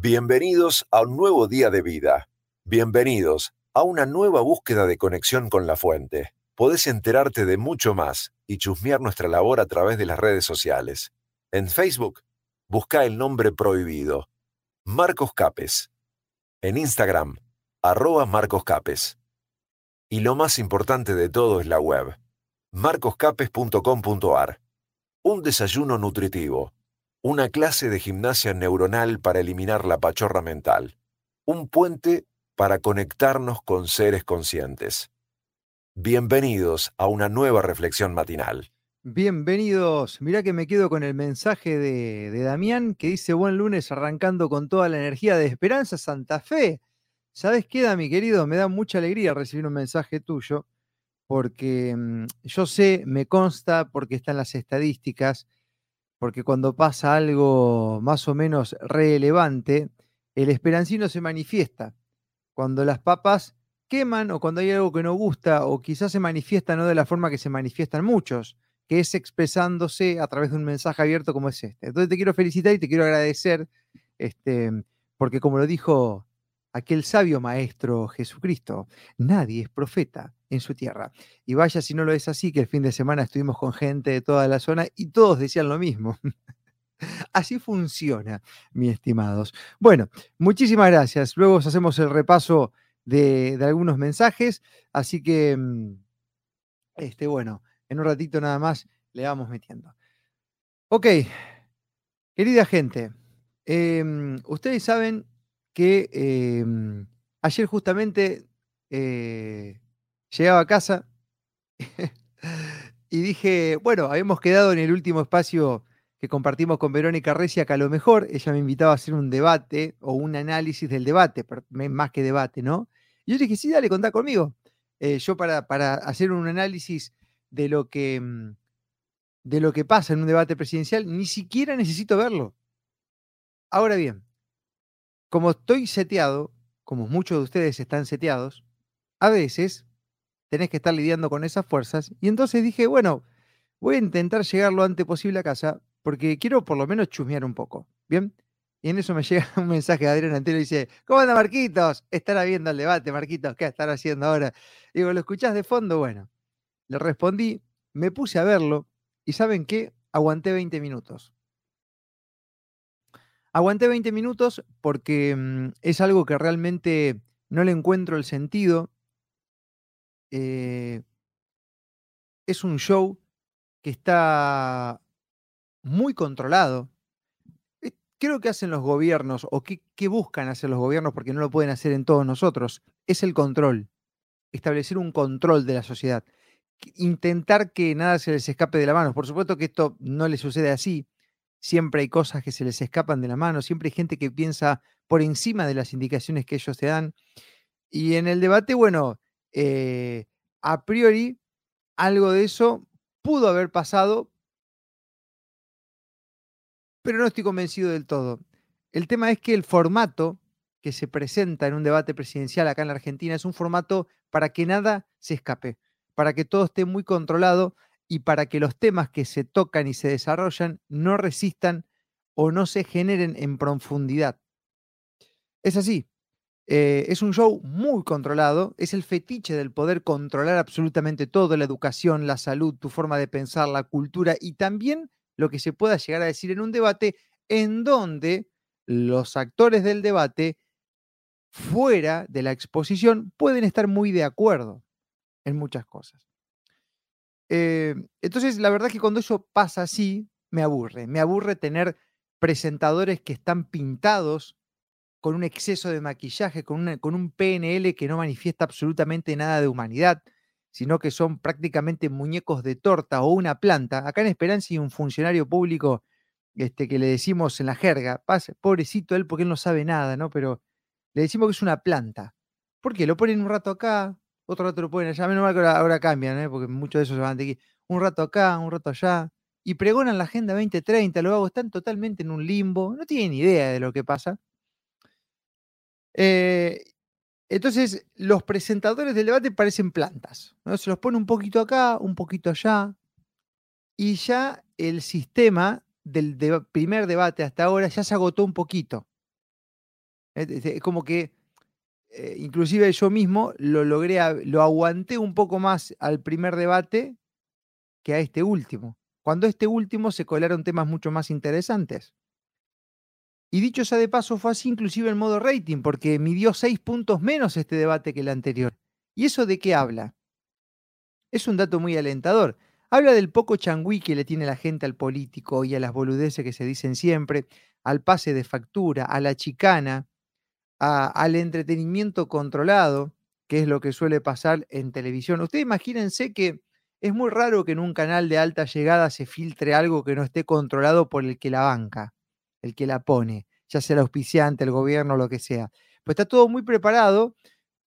Bienvenidos a un nuevo día de vida. Bienvenidos a una nueva búsqueda de conexión con la fuente. Podés enterarte de mucho más y chusmear nuestra labor a través de las redes sociales. En Facebook, busca el nombre prohibido, Marcos Capes. En Instagram, arroba Marcos Capes. Y lo más importante de todo es la web, marcoscapes.com.ar. Un desayuno nutritivo una clase de gimnasia neuronal para eliminar la pachorra mental. Un puente para conectarnos con seres conscientes. Bienvenidos a una nueva reflexión matinal. Bienvenidos. Mirá que me quedo con el mensaje de, de, Damián que dice buen lunes arrancando con toda la energía de Esperanza Santa Fe. ¿Sabes qué, Dami, querido? Me da mucha alegría recibir un mensaje tuyo porque mm, yo sé, me consta, porque están las estadísticas, porque cuando pasa algo más o menos relevante, el esperancino se manifiesta. Cuando las papas queman o cuando hay algo que no gusta o quizás se manifiesta no de la forma que se manifiestan muchos, que es expresándose a través de un mensaje abierto como es este. Entonces te quiero felicitar y te quiero agradecer, este, porque como lo dijo aquel sabio maestro Jesucristo, nadie es profeta en su tierra. Y vaya si no lo es así, que el fin de semana estuvimos con gente de toda la zona y todos decían lo mismo. Así funciona, mis estimados. Bueno, muchísimas gracias. Luego hacemos el repaso de, de, algunos mensajes. Así que, mm, este, bueno, en un ratito nada más le vamos metiendo. Ok, querida gente, eh, ustedes saben que eh, ayer justamente eh, llegaba a casa y dije, bueno, habíamos quedado en el último espacio que compartimos con Verónica Recia, que a lo mejor ella me invitaba a hacer un debate o un análisis del debate, más que debate, ¿no? Y yo dije, sí, dale, contá conmigo. Eh, yo para, para, hacer un análisis de lo, que, mm, de lo que pasa en un debate presidencial, ni siquiera necesito verlo. Ahora bien, como estoy seteado, como muchos de ustedes están seteados, a veces tenés que estar lidiando con esas fuerzas. Y entonces dije, bueno, voy a intentar llegar lo antes posible a casa porque quiero por lo menos chusmear un poco. ¿Bien? Y en eso me llega un mensaje de Adrián Antelo y dice, ¿cómo anda Marquitos? Estará viendo el debate, Marquitos, ¿qué estará haciendo ahora? Digo, ¿lo escuchás de fondo? Bueno, le respondí, me puse a verlo y ¿saben qué? Aguanté 20 minutos. Aguanté 20 minutos porque mm, es algo que realmente no le encuentro el sentido. Eh, es un show que está muy controlado. Eh, creo que hacen los gobiernos o que, buscan hacer los gobiernos porque no lo pueden hacer en todos nosotros. Es el control. Establecer un control de la sociedad. Intentar que nada se les escape de la mano. Por supuesto que esto no le sucede así siempre hay cosas que se les escapan de la mano, siempre hay gente que piensa por encima de las indicaciones que ellos te dan. Y en el debate, bueno, eh, a priori, algo de eso pudo haber pasado, pero no estoy convencido del todo. El tema es que el formato que se presenta en un debate presidencial acá en la Argentina es un formato para que nada se escape, para que todo esté muy controlado y para que los temas que se tocan y se desarrollan no resistan o no se generen en profundidad. Es así. Eh, es un show muy controlado, es el fetiche del poder controlar absolutamente todo, la educación, la salud, tu forma de pensar, la cultura y también lo que se pueda llegar a decir en un debate en donde los actores del debate fuera de la exposición pueden estar muy de acuerdo en muchas cosas. Eh, entonces, la verdad que cuando eso pasa así, me aburre. Me aburre tener presentadores que están pintados con un exceso de maquillaje, con, con un PNL que no manifiesta absolutamente nada de humanidad, sino que son prácticamente muñecos de torta o una planta. Acá en Esperanza hay un funcionario público este, que le decimos en la jerga, pobrecito él porque él no sabe nada, ¿no? Pero le decimos que es una planta. ¿Por qué? Lo ponen un rato acá, otro rato lo pueden allá. Menos mal que ahora, cambian, ¿eh? porque muchos de esos se van de aquí. Un rato acá, un rato allá. Y pregonan la Agenda 2030, lo hago, están totalmente en un limbo, no tienen idea de lo que pasa. Eh, entonces, los presentadores del debate parecen plantas. Se los pone un poquito acá, un poquito allá. Y ya el sistema del primer debate hasta ahora ya se agotó un poquito. Es como que eh, inclusive yo mismo lo logré, lo aguanté un poco más al primer debate que a este último. Cuando este último se colaron temas mucho más interesantes. Y dicho sea de paso, fue así inclusive en modo rating, porque midió seis puntos menos este debate que el anterior. ¿Y eso de qué habla? Es un dato muy alentador. Habla del poco changüí que le tiene la gente al político y a las boludeces que se dicen siempre, al pase de factura, a la chicana, al entretenimiento controlado, que es lo que suele pasar en televisión. Ustedes imagínense que es muy raro que en un canal de alta llegada se filtre algo que no esté controlado por el que la banca, el que la pone, ya sea el auspiciante, el gobierno, lo que sea. Pues está todo muy preparado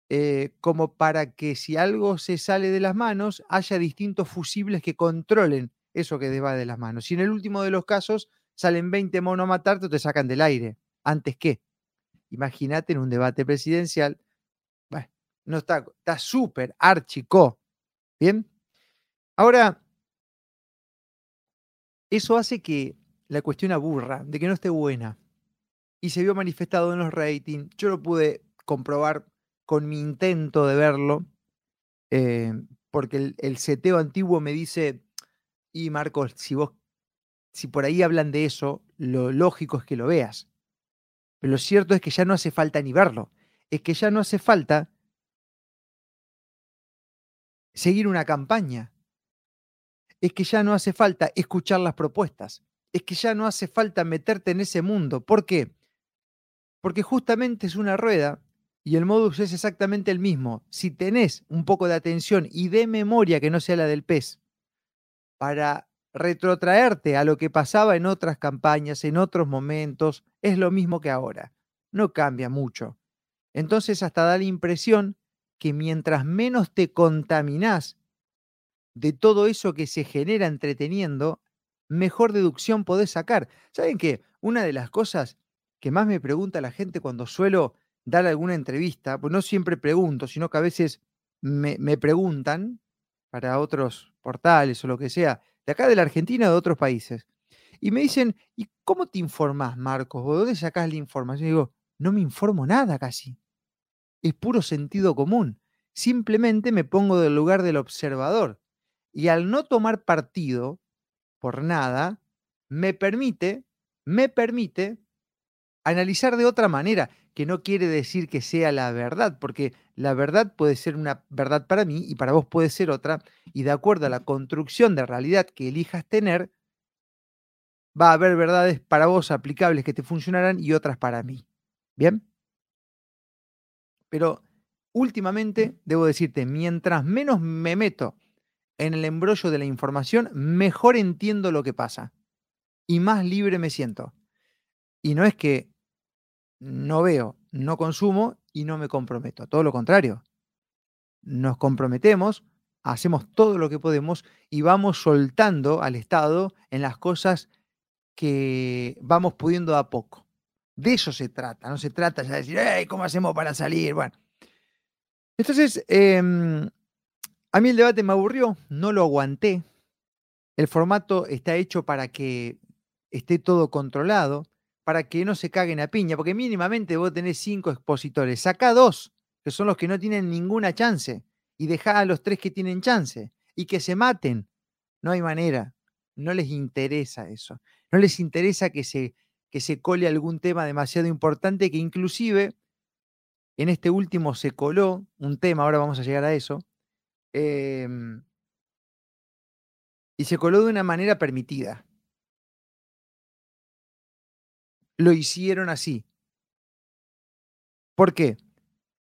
eh, como para que si algo se sale de las manos, haya distintos fusibles que controlen eso que va de las manos. Si en el último de los casos salen 20 monos a matarte, te sacan del aire. ¿Antes qué? Imagínate en un debate presidencial. No está, está súper archico. ¿Bien? Ahora, eso hace que la cuestión aburra, de que no esté buena. Y se vio manifestado en los ratings. Yo lo pude comprobar con mi intento de verlo, eh, porque el, el, seteo antiguo me dice, y Marcos, si vos, si por ahí hablan de eso, lo lógico es que lo veas. Pero lo cierto es que ya no hace falta ni verlo. Es que ya no hace falta seguir una campaña. Es que ya no hace falta escuchar las propuestas. Es que ya no hace falta meterte en ese mundo. ¿Por qué? Porque justamente es una rueda y el modus es exactamente el mismo. Si tenés un poco de atención y de memoria que no sea la del pez, para retrotraerte a lo que pasaba en otras campañas, en otros momentos, es lo mismo que ahora. No cambia mucho. Entonces hasta da la impresión que mientras menos te contaminás de todo eso que se genera entreteniendo, mejor deducción podés sacar. ¿Saben qué? Una de las cosas que más me pregunta la gente cuando suelo dar alguna entrevista, pues no siempre pregunto, sino que a veces me, me preguntan para otros portales o lo que sea, de acá de la Argentina de otros países. Y me dicen, ¿y cómo te informás, Marcos? ¿O dónde sacás la información? Y digo, no me informo nada casi. Es puro sentido común. Simplemente me pongo del lugar del observador. Y al no tomar partido por nada, me permite, me permite analizar de otra manera, que no quiere decir que sea la verdad, porque la verdad puede ser una verdad para mí y para vos puede ser otra, y de acuerdo a la construcción de realidad que elijas tener, va a haber verdades para vos aplicables que te funcionarán y otras para mí. ¿Bien? Pero últimamente, debo decirte, mientras menos me meto en el embrollo de la información, mejor entiendo lo que pasa y más libre me siento. Y no es que no veo, no consumo y no me comprometo. Todo lo contrario. Nos comprometemos, hacemos todo lo que podemos y vamos soltando al Estado en las cosas que vamos pudiendo a poco. De eso se trata, no se trata ya de decir, ¿cómo hacemos para salir? Bueno. Entonces, em, a mí el debate me aburrió, no lo aguanté. El formato está hecho para que esté todo controlado para que no se caguen a piña, porque mínimamente vos tenés cinco expositores, saca dos, que son los que no tienen ninguna chance, y dejá a los tres que tienen chance, y que se maten. No hay manera, no les interesa eso, no les interesa que se, que se cole algún tema demasiado importante, que inclusive en este último se coló un tema, ahora vamos a llegar a eso, em, y se coló de una manera permitida. Lo hicieron así. ¿Por qué?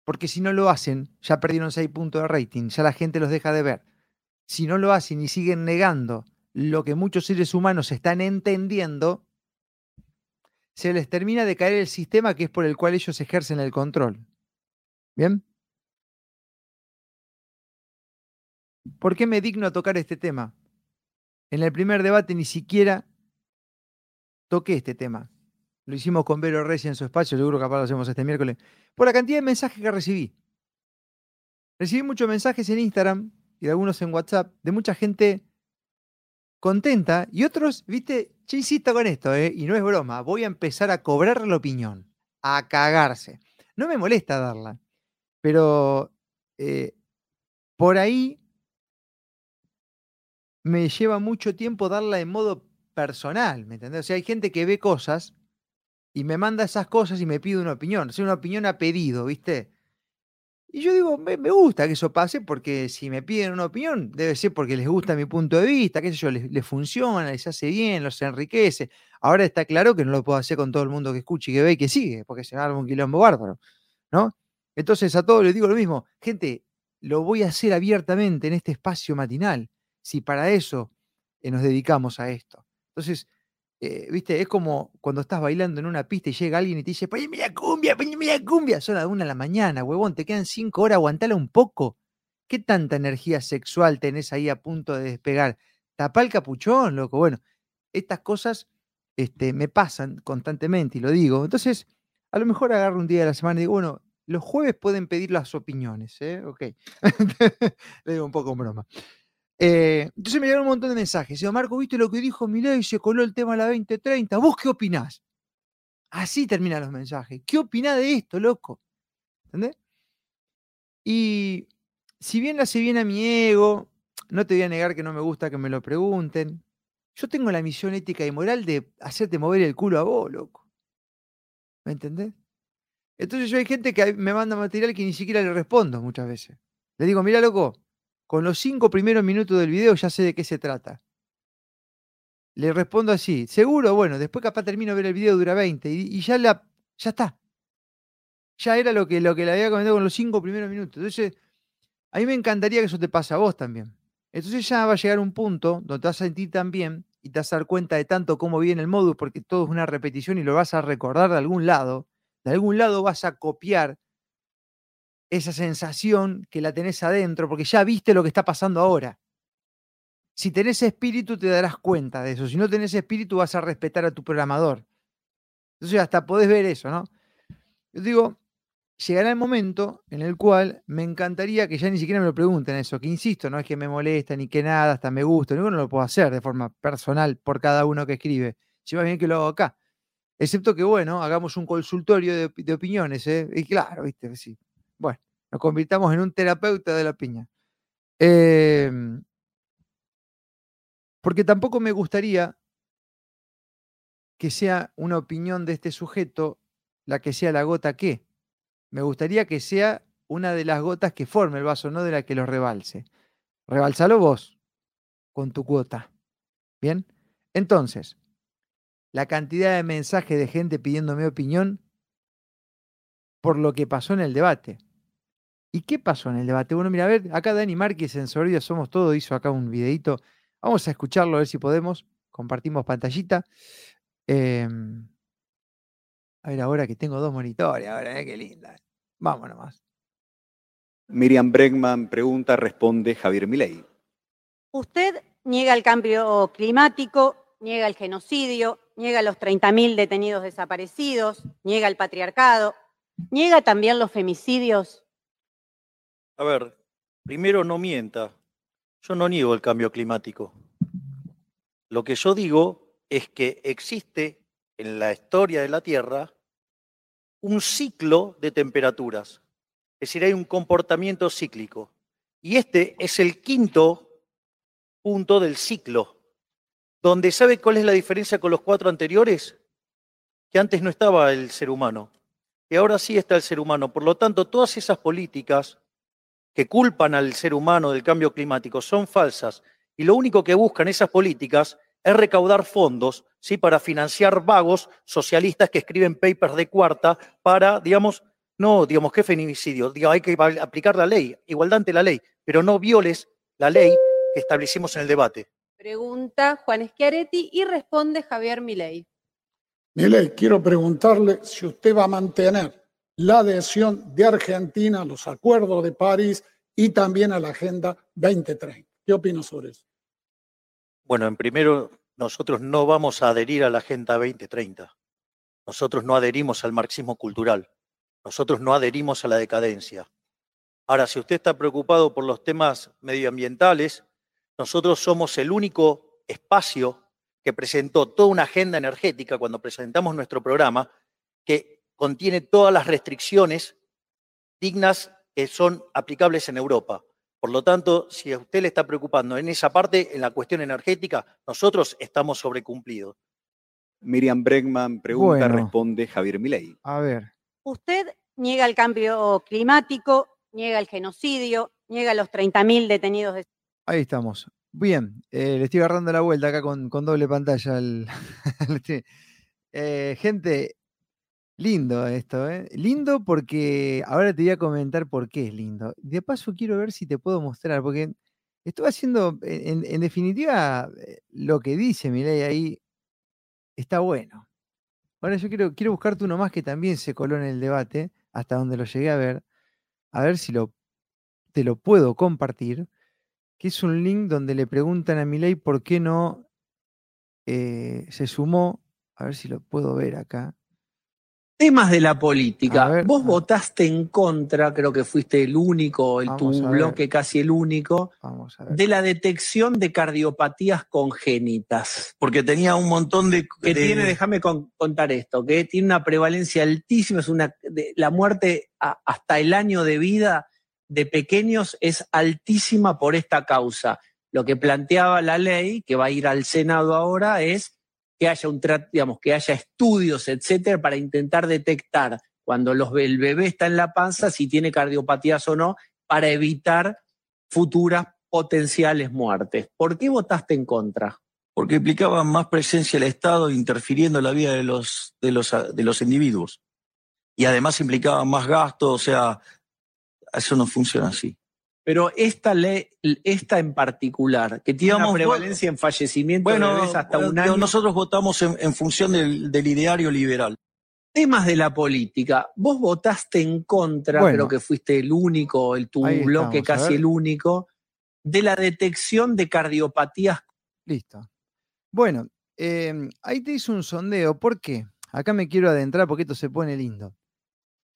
Porque si no lo hacen, ya perdieron 6 puntos de rating, ya la gente los deja de ver. Si no lo hacen y siguen negando lo que muchos seres humanos están entendiendo, se les termina de caer el sistema que es por el cual ellos ejercen el control. ¿Bien? ¿Por qué me digno a tocar este tema? En el primer debate ni siquiera toqué este tema lo hicimos con Vero Reyes en su espacio, seguro que capaz lo hacemos este miércoles, por la cantidad de mensajes que recibí. Recibí muchos mensajes en Instagram y algunos en WhatsApp de mucha gente contenta y otros, viste, che, insisto con esto, ¿eh? y no es broma, voy a empezar a cobrar la opinión. a cagarse. No me molesta darla, pero eh, por ahí me lleva mucho tiempo darla en modo personal, ¿me entendés? O sea, hay gente que ve cosas y me manda esas cosas y me pide una opinión. Sea, una opinión a pedido, ¿viste? Y yo digo, me, gusta que eso pase porque si me piden una opinión, debe ser porque les gusta mi punto de vista, qué sé yo, les, funciona, les hace bien, los enriquece. Ahora está claro que no lo puedo hacer con todo el mundo que escuche y que ve y que sigue, porque se va a dar un quilombo bárbaro, ¿no? Entonces a todos les digo lo mismo, gente, lo voy a hacer abiertamente en este espacio matinal, si para eso eh, nos dedicamos a esto. Entonces, eh, viste, es como cuando estás bailando en una pista y llega alguien y te dice, poneme la cumbia, poneme la cumbia. Son las una de la mañana, huevón, te quedan cinco horas, aguantala un poco. ¿Qué tanta energía sexual tenés ahí a punto de despegar? Tapá el capuchón, loco. Bueno, estas cosas este, me pasan constantemente y lo digo. Entonces, a lo mejor agarro un día de la semana y digo, bueno, los jueves pueden pedir las opiniones, ¿eh? Ok. Le digo un poco broma. Eh, entonces me llegaron un montón de mensajes. Digo, Marco, ¿viste lo que dijo Milei? Se coló el tema a la 2030. ¿Vos qué opinás? Así terminan los mensajes. ¿Qué opinás de esto, loco? ¿Entendés? Y si bien hace bien a mi ego, no te voy a negar que no me gusta que me lo pregunten. Yo tengo la misión ética y moral de hacerte mover el culo a vos, loco. ¿Me entendés? Entonces yo hay gente que me manda material que ni siquiera le respondo muchas veces. Le digo, mira, loco, con los cinco primeros minutos del video ya sé de qué se trata. Le respondo así, seguro, bueno, después capaz termino de ver el video, dura 20, y, ya, la, ya está. Ya era lo que, lo que le había comentado con los cinco primeros minutos. Entonces, a mí me encantaría que eso te pase a vos también. Entonces ya va a llegar un punto donde te vas a sentir tan bien y te vas a dar cuenta de tanto cómo viene el modus, porque todo es una repetición y lo vas a recordar de algún lado. De algún lado vas a copiar esa sensación que la tenés adentro, porque ya viste lo que está pasando ahora. Si tenés espíritu, te darás cuenta de eso. Si no tenés espíritu, vas a respetar a tu programador. Entonces, hasta podés ver eso, ¿no? Yo digo, llegará el momento en el cual me encantaría que ya ni siquiera me lo pregunten eso, que insisto, no es que me molesta ni que nada, hasta me gusta, no lo puedo hacer de forma personal por cada uno que escribe. Si va bien que lo hago acá. Excepto que, bueno, hagamos un consultorio de, opiniones, ¿eh? Y claro, viste, sí, bueno, nos convirtamos en un terapeuta de la piña. Em, porque tampoco me gustaría que sea una opinión de este sujeto la que sea la gota que. Me gustaría que sea una de las gotas que forme el vaso, no de la que lo rebalse. Rebalsalo vos con tu cuota. ¿Bien? Entonces, la cantidad de mensajes de gente pidiéndome opinión por lo que pasó en el debate. ¿Y qué pasó en el debate? Bueno, mira, a ver, acá Dani Márquez en Sordia Somos Todo hizo acá un videito. Vamos a escucharlo a ver si podemos. Compartimos pantallita. Em, a ver, ahora que tengo dos monitores, ahora, eh, qué linda. Vamos nomás. Miriam Bregman pregunta, responde Javier Milei. Usted niega el cambio climático, niega el genocidio, niega los 30.000 detenidos desaparecidos, niega el patriarcado, niega también los femicidios a ver, primero no mienta. Yo no niego el cambio climático. Lo que yo digo es que existe en la historia de la Tierra un ciclo de temperaturas. Es decir, hay un comportamiento cíclico. Y este es el quinto punto del ciclo, donde ¿sabe cuál es la diferencia con los cuatro anteriores? Que antes no estaba el ser humano, y ahora sí está el ser humano. Por lo tanto, todas esas políticas que culpan al ser humano del cambio climático son falsas y lo único que buscan esas políticas es recaudar fondos ¿sí? para financiar vagos socialistas que escriben papers de cuarta para, digamos, no, digamos, ¿qué feminicidio? Digo, hay que aplicar la ley, igualdad ante la ley, pero no violes la ley que establecimos en el debate. Pregunta Juan Schiaretti y responde Javier Milei. Milei, quiero preguntarle si usted va a mantener la adhesión de Argentina a los acuerdos de París y también a la Agenda 2030. ¿Qué opinas sobre eso? Bueno, en primero, nosotros no vamos a adherir a la Agenda 2030. Nosotros no adherimos al marxismo cultural. Nosotros no adherimos a la decadencia. Ahora, si usted está preocupado por los temas medioambientales, nosotros somos el único espacio que presentó toda una agenda energética cuando presentamos nuestro programa que contiene todas las restricciones dignas que son aplicables en Europa. Por lo tanto, si a usted le está preocupando en esa parte, en la cuestión energética, nosotros estamos sobrecumplidos. Miriam Bregman pregunta, Bueno. responde Javier Milei. A ver, Usted niega el cambio climático, niega el genocidio, niega los 30.000 detenidos de ahí estamos. Bien, eh, le estoy agarrando la vuelta acá con, con doble pantalla. al- al stream. Eh, gente, lindo esto, ¿eh? Lindo porque ahora te voy a comentar por qué es lindo. De paso quiero ver si te puedo mostrar, porque estuve haciendo, en, en definitiva, eh, lo que dice Milei ahí está bueno. Ahora yo quiero, quiero buscarte uno más que también se coló en el debate, hasta donde lo llegué a ver, a ver si lo, te lo puedo compartir, que es un link donde le preguntan a Milei por qué no eh, se sumó, a ver si lo puedo ver acá. Temas de la política. Ver, Vos votaste en contra, creo que fuiste el único, el, tu bloque casi el único, Vamos a ver. de la detección de cardiopatías congénitas. Porque tenía un montón de... Que de- tiene, déjame con- contar esto, que tiene una prevalencia altísima, es una, de- la muerte a- hasta el año de vida de pequeños es altísima por esta causa. Lo que planteaba la ley, que va a ir al Senado ahora, es que haya un digamos, que haya estudios, etcétera, para intentar detectar cuando los, el bebé está en la panza si tiene cardiopatías o no, para evitar futuras potenciales muertes. ¿Por qué votaste en contra? porque implicaba más presencia del Estado interfiriendo en la vida de los, de los, de los individuos. Y además implicaba más gasto, o sea, eso no funciona así. Pero esta ley, esta en particular, que tiene una prevalencia en fallecimiento de bebés hasta un año, nosotros votamos en, en función del, del ideario liberal. temas de la política. Vos votaste en contra, Bueno. creo que fuiste el único, el tu bloque estamos, casi el único, de la detección de cardiopatías Listo. Bueno, em, ahí te hice un sondeo. ¿Por qué? Acá me quiero adentrar porque esto se pone lindo.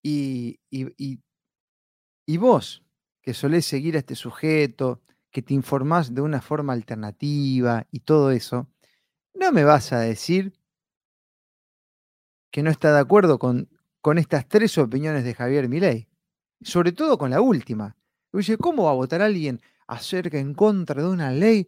Y, y- y- y vos, que solés seguir a este sujeto, que te informás de una forma alternativa y todo eso, no me vas a decir que no está de acuerdo con, con estas tres opiniones de Javier Milei. Sobre todo con la última. Oye, ¿cómo va a votar alguien acerca en contra de una ley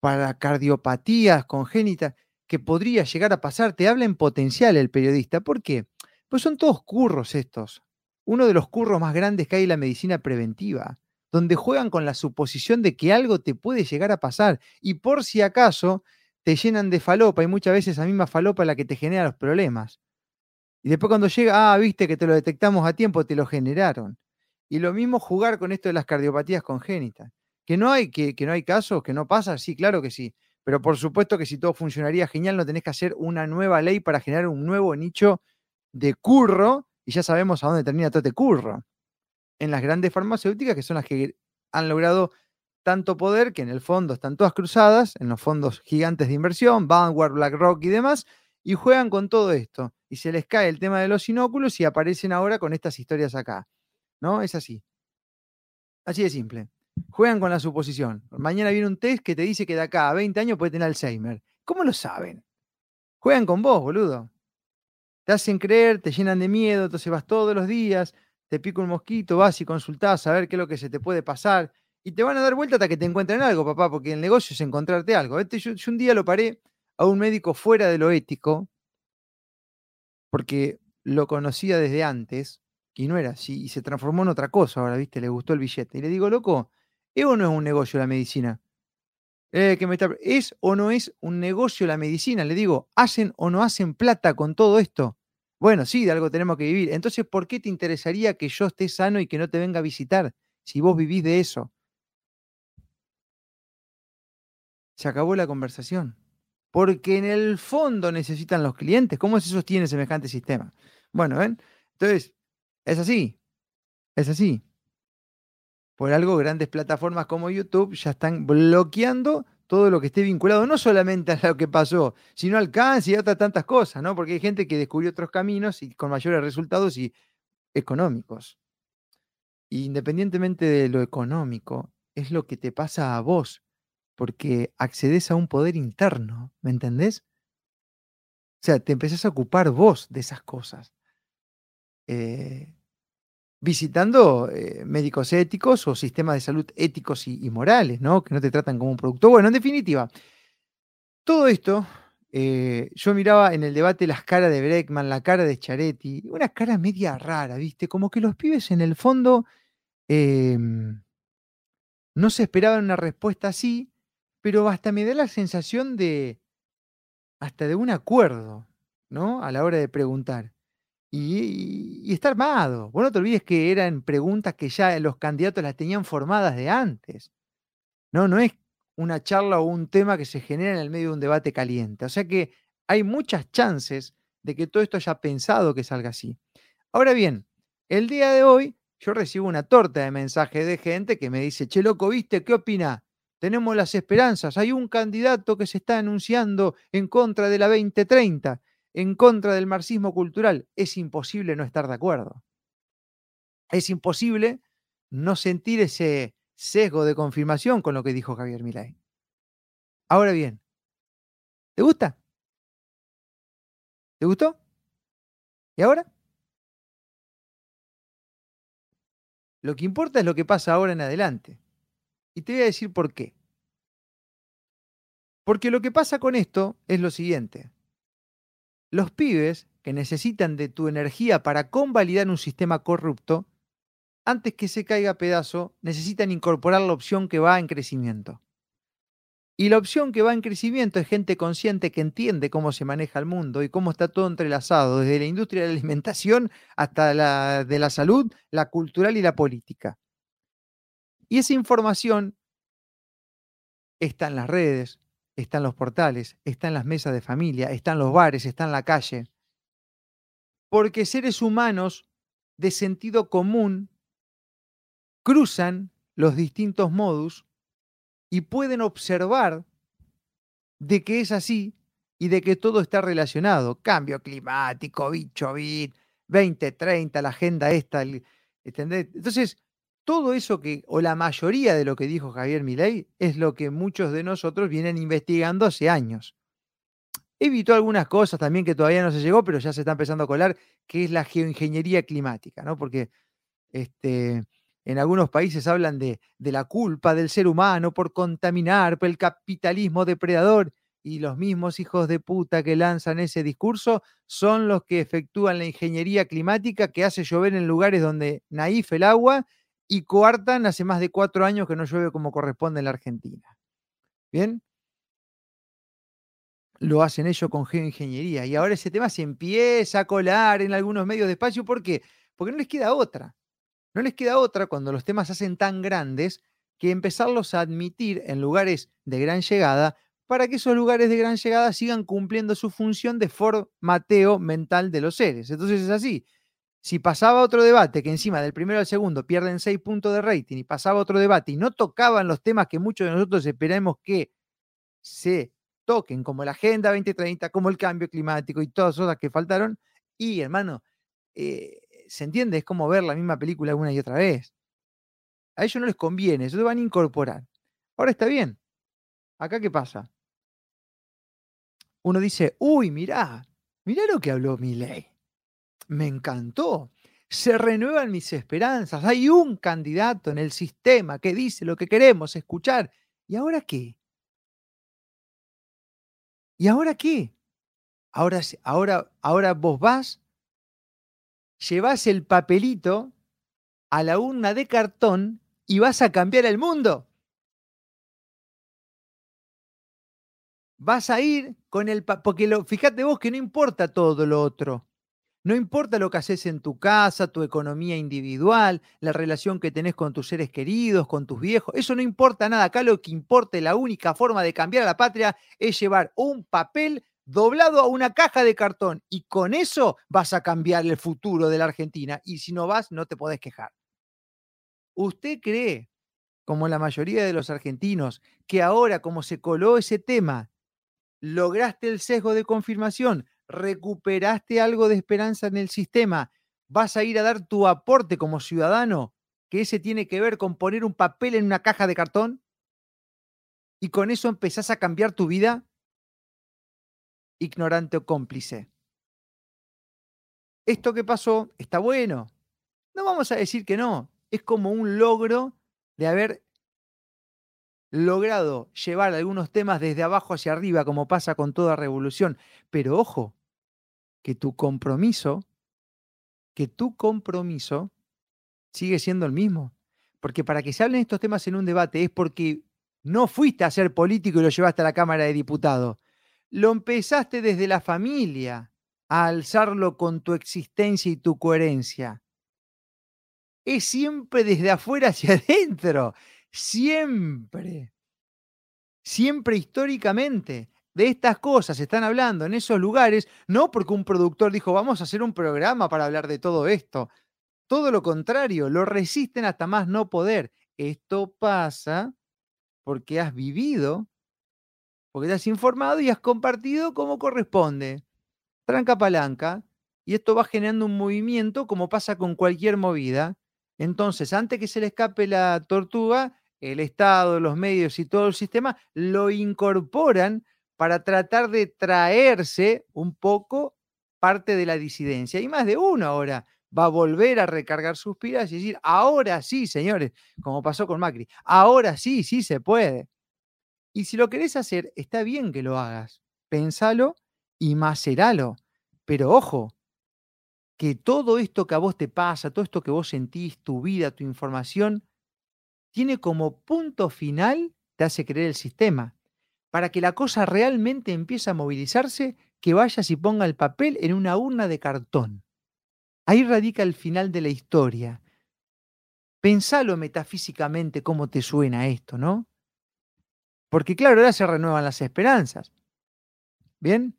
para cardiopatías congénitas que podría llegar a pasar? Te habla en potencial el periodista. ¿Por qué? Pues son todos curros estos. Uno de los curros más grandes que hay en la medicina preventiva, donde juegan con la suposición de que algo te puede llegar a pasar y por si acaso te llenan de falopa y muchas veces la misma falopa es la que te genera los problemas. Y después cuando llega, ah, viste que te lo detectamos a tiempo, te lo generaron. Y lo mismo jugar con esto de las cardiopatías congénitas. Que no hay, que, que no hay casos, que no pasa, sí, claro que sí. Pero por supuesto que si todo funcionaría genial, no tenés que hacer una nueva ley para generar un nuevo nicho de curro, y ya sabemos a dónde termina todo este curro. En las grandes farmacéuticas, que son las que han logrado tanto poder que en el fondo están todas cruzadas, en los fondos gigantes de inversión, Vanguard, BlackRock y demás, y juegan con todo esto. Y se les cae el tema de los inóculos y aparecen ahora con estas historias acá. ¿No? Es así. Así de simple. Juegan con la suposición. Mañana viene un test que te dice que de acá a 20 años puede tener Alzheimer. ¿Cómo lo saben? Juegan con vos, boludo. Te hacen creer, te llenan de miedo, entonces vas todos los días, te pica un mosquito, vas y consultás a ver qué es lo que se te puede pasar. Y te van a dar vuelta hasta que te encuentren algo, papá, porque el negocio es encontrarte algo. Este, yo, un día lo paré a un médico fuera de lo ético, porque lo conocía desde antes y no era así, y se transformó en otra cosa ahora, ¿viste? Le gustó el billete. Y le digo, loco, ¿es o no es un negocio la medicina? Eh, que me está- ¿Es o no es un negocio la medicina? Le digo, ¿hacen o no hacen plata con todo esto? Bueno, sí, de algo tenemos que vivir. Entonces, ¿por qué te interesaría que yo esté sano y que no te venga a visitar si vos vivís de eso? Se acabó la conversación. Porque en el fondo necesitan los clientes. ¿Cómo se sostiene semejante sistema? Bueno, ¿ven? Entonces, es así. Es así. Por algo, grandes plataformas como YouTube ya están bloqueando todo lo que esté vinculado no solamente a lo que pasó, sino al cáncer y a otras tantas cosas, ¿no? Porque hay gente que descubrió otros caminos y con mayores resultados y económicos. Independientemente de lo económico, es lo que te pasa a vos, porque accedes a un poder interno, ¿me entendés? O sea, te empezás a ocupar vos de esas cosas. eh, visitando eh, médicos éticos o sistemas de salud éticos y, morales, ¿no? Que no te tratan como un producto. Bueno, en definitiva, todo esto, eh, yo miraba en el debate las caras de Breckman, la cara de Charetti, una cara media rara, ¿viste? Como que los pibes en el fondo em, no se esperaban una respuesta así, pero hasta me da la sensación de, hasta de un acuerdo, ¿no? A la hora de preguntar. Y, está armado. Vos no te olvides que eran preguntas que ya los candidatos las tenían formadas de antes. No, no es una charla o un tema que se genera en el medio de un debate caliente. O sea que hay muchas chances de que todo esto haya pensado que salga así. Ahora bien, el día de hoy yo recibo una torta de mensajes de gente que me dice, che loco, ¿viste? ¿Qué opina? Tenemos las esperanzas. Hay un candidato que se está anunciando en contra de la 2030, en contra del marxismo cultural. Es imposible no estar de acuerdo. Es imposible no sentir ese sesgo de confirmación con lo que dijo Javier Milei. Ahora bien, ¿te gusta? ¿Te gustó? ¿Y ahora? Lo que importa es lo que pasa ahora en adelante. Y te voy a decir por qué. Porque lo que pasa con esto es lo siguiente. Los pibes que necesitan de tu energía para convalidar un sistema corrupto, antes que se caiga a pedazo, necesitan incorporar la opción que va en crecimiento. Y la opción que va en crecimiento es gente consciente que entiende cómo se maneja el mundo y cómo está todo entrelazado, desde la industria de la alimentación hasta la de la salud, la cultural y la política. Y esa información está en las redes, está en los portales, está en las mesas de familia, está en los bares, está en la calle. Porque seres humanos de sentido común cruzan los distintos modus y pueden observar de que es así y de que todo está relacionado. Cambio climático, bicho bit, 2030, la agenda esta, ¿entendés? Entonces, todo eso que, o la mayoría de lo que dijo Javier Milei, es lo que muchos de nosotros vienen investigando hace años. Evitó algunas cosas también que todavía no se llegó, pero ya se está empezando a colar, que es la geoingeniería climática, ¿no? Porque este, en algunos países hablan de, de, la culpa del ser humano por contaminar, por el capitalismo depredador, y los mismos hijos de puta que lanzan ese discurso son los que efectúan la ingeniería climática que hace llover en lugares donde naif el agua y coartan hace más de cuatro años que no llueve como corresponde en la Argentina. ¿Bien? Lo hacen ellos con geoingeniería. Y ahora ese tema se empieza a colar en algunos medios de espacio. ¿Por qué? Porque no les queda otra. No les queda otra cuando los temas se hacen tan grandes que empezarlos a admitir en lugares de gran llegada para que esos lugares de gran llegada sigan cumpliendo su función de formateo mental de los seres. Entonces es así. Si pasaba otro debate que encima del primero al segundo pierden seis puntos de rating y pasaba otro debate y no tocaban los temas que muchos de nosotros esperamos que se toquen, como la Agenda 2030, como el cambio climático y todas cosas que faltaron, y hermano, eh, se entiende, es como ver la misma película una y otra vez. A ellos no les conviene, eso van a incorporar. Ahora está bien. ¿Acá qué pasa? Uno dice, uy, mirá, mirá lo que habló mi ley. Me encantó. Se renuevan mis esperanzas. Hay un candidato en el sistema que dice lo que queremos escuchar. ¿Y ahora qué? ¿Y ahora qué? Ahora, ahora, ahora vos vas llevas el papelito a la urna de cartón y vas a cambiar el mundo. Vas a ir con el... Porque lo, fíjate vos que no importa todo lo otro. No importa lo que haces en tu casa, tu economía individual, la relación que tenés con tus seres queridos, con tus viejos. Eso no importa nada. Acá lo que importa, la única forma de cambiar a la patria es llevar un papel doblado a una caja de cartón y con eso vas a cambiar el futuro de la Argentina y si no vas no te podés quejar. ¿Usted cree, como la mayoría de los argentinos, que ahora como se coló ese tema, lograste el sesgo de confirmación, recuperaste algo de esperanza en el sistema, vas a ir a dar tu aporte como ciudadano, que ese tiene que ver con poner un papel en una caja de cartón? ¿Y con eso empezás a cambiar tu vida? ignorante o cómplice. esto que pasó está bueno. No vamos a decir que no. Es como un logro de haber logrado llevar algunos temas desde abajo hacia arriba, como pasa con toda revolución. Pero ojo, que tu compromiso, que tu compromiso sigue siendo el mismo. Porque para que se hablen estos temas en un debate es porque no fuiste a ser político y lo llevaste a la Cámara de Diputados. Lo empezaste desde la familia a alzarlo con tu existencia y tu coherencia. Es siempre desde afuera hacia adentro. Siempre. Siempre históricamente. De estas cosas están hablando en esos lugares, no porque un productor dijo, vamos a hacer un programa para hablar de todo esto. Todo lo contrario, lo resisten hasta más no poder. Esto pasa porque has vivido, porque te has informado y has compartido como corresponde. Tranca palanca. Y esto va generando un movimiento como pasa con cualquier movida. Entonces, antes que se le escape la tortuga, el Estado, los medios y todo el sistema lo incorporan para tratar de traerse un poco parte de la disidencia. Y más de uno ahora va a volver a recargar sus pilas y decir, ahora sí, señores, como pasó con Macri, ahora sí, sí se puede. Y si lo querés hacer, está bien que lo hagas. Pénsalo y maceralo. Pero ojo, que todo esto que a vos te pasa, todo esto que vos sentís, tu vida, tu información, tiene como punto final, te hace creer el sistema. Para que la cosa realmente empiece a movilizarse, que vayas y ponga el papel en una urna de cartón. Ahí radica el final de la historia. Pensalo metafísicamente cómo te suena esto, ¿no? Porque claro, ahora se renuevan las esperanzas. ¿Bien?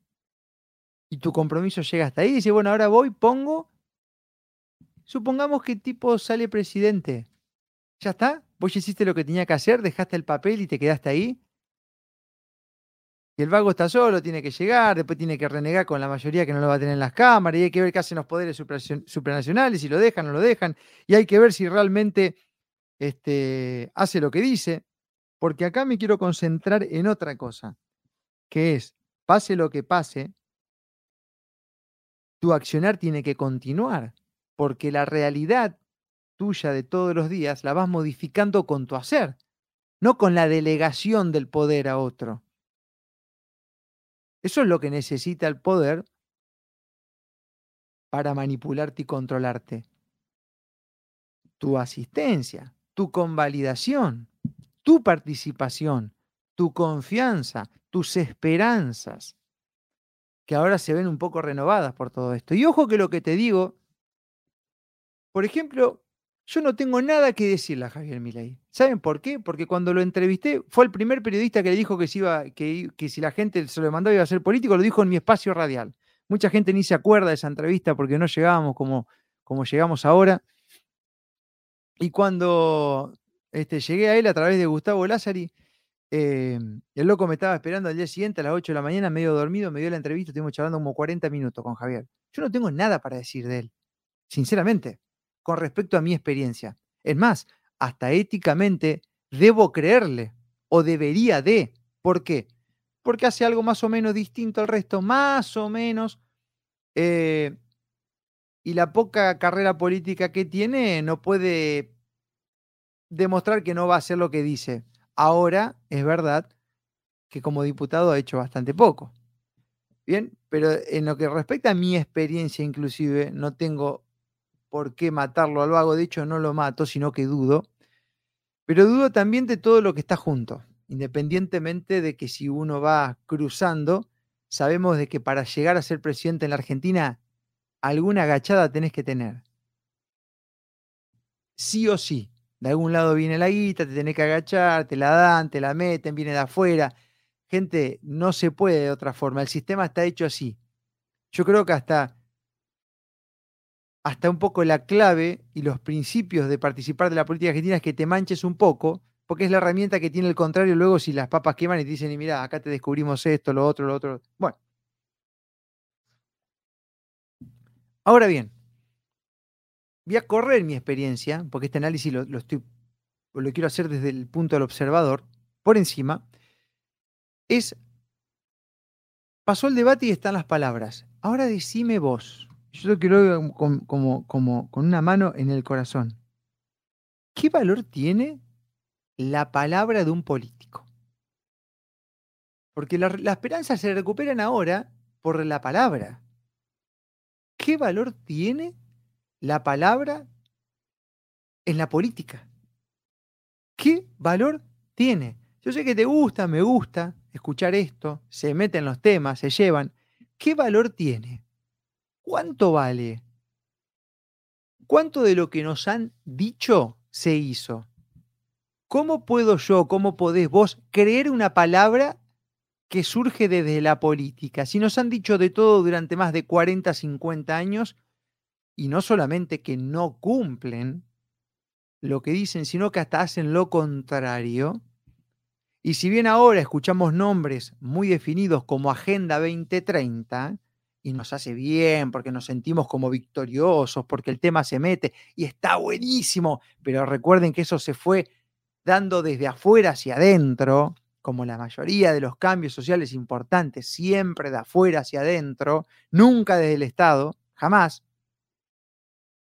Y tu compromiso llega hasta ahí y dice, bueno, ahora voy, pongo. Supongamos que tipo sale presidente. ¿Ya está? Vos hiciste lo que tenía que hacer, dejaste el papel y te quedaste ahí. Y el vago está solo, tiene que llegar, después tiene que renegar con la mayoría que no lo va a tener en las cámaras, y hay que ver qué hacen los poderes supranacionales, si lo dejan o no lo dejan, y hay que ver si realmente este, hace lo que dice, porque acá me quiero concentrar en otra cosa, que es, pase lo que pase, tu accionar tiene que continuar, porque la realidad tuya de todos los días la vas modificando con tu hacer, no con la delegación del poder a otro. Eso es lo que necesita el poder para manipularte y controlarte. Tu asistencia, tu convalidación, tu participación, tu confianza, tus esperanzas, que ahora se ven un poco renovadas por todo esto. Y ojo que lo que te digo, por ejemplo, yo no tengo nada que decirle a Javier Milei. ¿Saben por qué? Porque cuando lo entrevisté, fue el primer periodista que le dijo que, iba, que, si la gente se lo mandó iba a ser político, lo dijo en mi espacio radial. Mucha gente ni se acuerda de esa entrevista porque no llegábamos como, como llegamos ahora. Y cuando este, llegué a él a través de Gustavo Lázari, eh, el loco me estaba esperando al día siguiente a las 8 de la mañana, medio dormido, me dio la entrevista, estuvimos charlando como 40 minutos con Javier. Yo no tengo nada para decir de él, sinceramente con respecto a mi experiencia. Es más, hasta éticamente debo creerle o debería de. ¿Por qué? Porque hace algo más o menos distinto al resto, más o menos. Eh, y la poca carrera política que tiene no puede demostrar que no va a hacer lo que dice. Ahora es verdad que como diputado ha hecho bastante poco. Bien, pero en lo que respecta a mi experiencia inclusive, no tengo por qué matarlo al vago. De hecho, no lo mato, sino que dudo. Pero dudo también de todo lo que está junto. Independientemente de que si uno va cruzando, sabemos de que para llegar a ser presidente en la Argentina, alguna agachada tenés que tener. Sí o sí. De algún lado viene la guita, te tenés que agachar, te la dan, te la meten, viene de afuera. Gente, no se puede de otra forma. El sistema está hecho así. Yo creo que hasta hasta un poco la clave y los principios de participar de la política argentina es que te manches un poco, porque es la herramienta que tiene el contrario luego si las papas queman y te dicen, y mira, acá te descubrimos esto, lo otro, lo otro. Bueno. Ahora bien, voy a correr mi experiencia, porque este análisis lo, lo, estoy, lo quiero hacer desde el punto del observador, por encima, es, pasó el debate y están las palabras. Ahora decime vos, yo quiero como, como, como con una mano en el corazón. ¿Qué valor tiene la palabra de un político? Porque la, la esperanza se recuperan ahora por la palabra. ¿Qué valor tiene la palabra en la política? ¿Qué valor tiene? Yo sé que te gusta, me gusta escuchar esto, se meten los temas, se llevan. ¿Qué valor tiene? ¿Cuánto vale? ¿Cuánto de lo que nos han dicho se hizo? ¿Cómo puedo yo, cómo podés vos creer una palabra que surge desde la política? Si nos han dicho de todo durante más de 40, 50 años, y no solamente que no cumplen lo que dicen, sino que hasta hacen lo contrario, y si bien ahora escuchamos nombres muy definidos como Agenda 2030, y nos hace bien porque nos sentimos como victoriosos, porque el tema se mete y está buenísimo, pero recuerden que eso se fue dando desde afuera hacia adentro, como la mayoría de los cambios sociales importantes, siempre de afuera hacia adentro, nunca desde el Estado, jamás.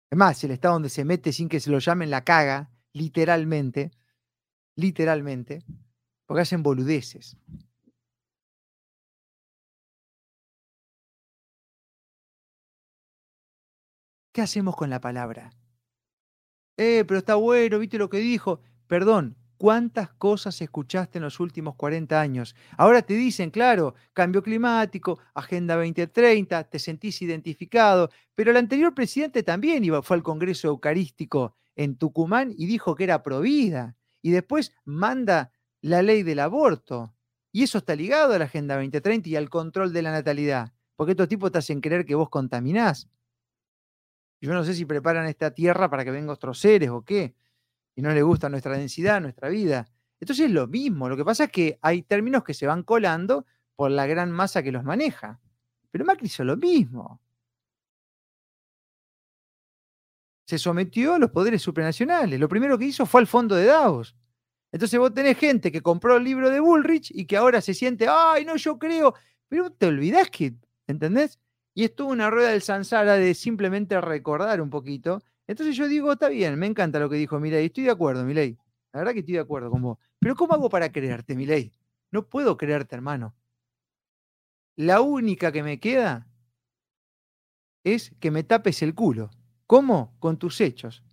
Es más, el Estado donde se mete sin que se lo llamen la caga, literalmente, literalmente porque hacen boludeces. ¿Qué hacemos con la palabra? Eh, pero está bueno, ¿viste lo que dijo? Perdón, ¿cuántas cosas escuchaste en los últimos 40 años? Ahora te dicen, claro, cambio climático, Agenda 2030, te sentís identificado, pero el anterior presidente también iba, fue al Congreso Eucarístico en Tucumán y dijo que era provida. Y después manda la ley del aborto. Y eso está ligado a la Agenda 2030 y al control de la natalidad. Porque estos tipos te hacen creer que vos contaminás. Yo no sé si preparan esta tierra para que vengan otros seres o qué. Y no les gusta nuestra densidad, nuestra vida. Entonces es lo mismo. Lo que pasa es que hay términos que se van colando por la gran masa que los maneja. Pero Macri hizo lo mismo. Se sometió a los poderes supranacionales. Lo primero que hizo fue al fondo de Davos. Entonces vos tenés gente que compró el libro de Bullrich y que ahora se siente, ay, no, yo creo, pero te olvidás que, ¿entendés? Y estuvo una rueda del Sansara de simplemente recordar un poquito. Entonces yo digo, está bien, me encanta lo que dijo Milei, estoy de acuerdo, Milei. La verdad que estoy de acuerdo con vos. Pero ¿cómo hago para creerte, Milei? No puedo creerte, hermano. La única que me queda es que me tapes el culo. ¿Cómo? Con tus hechos.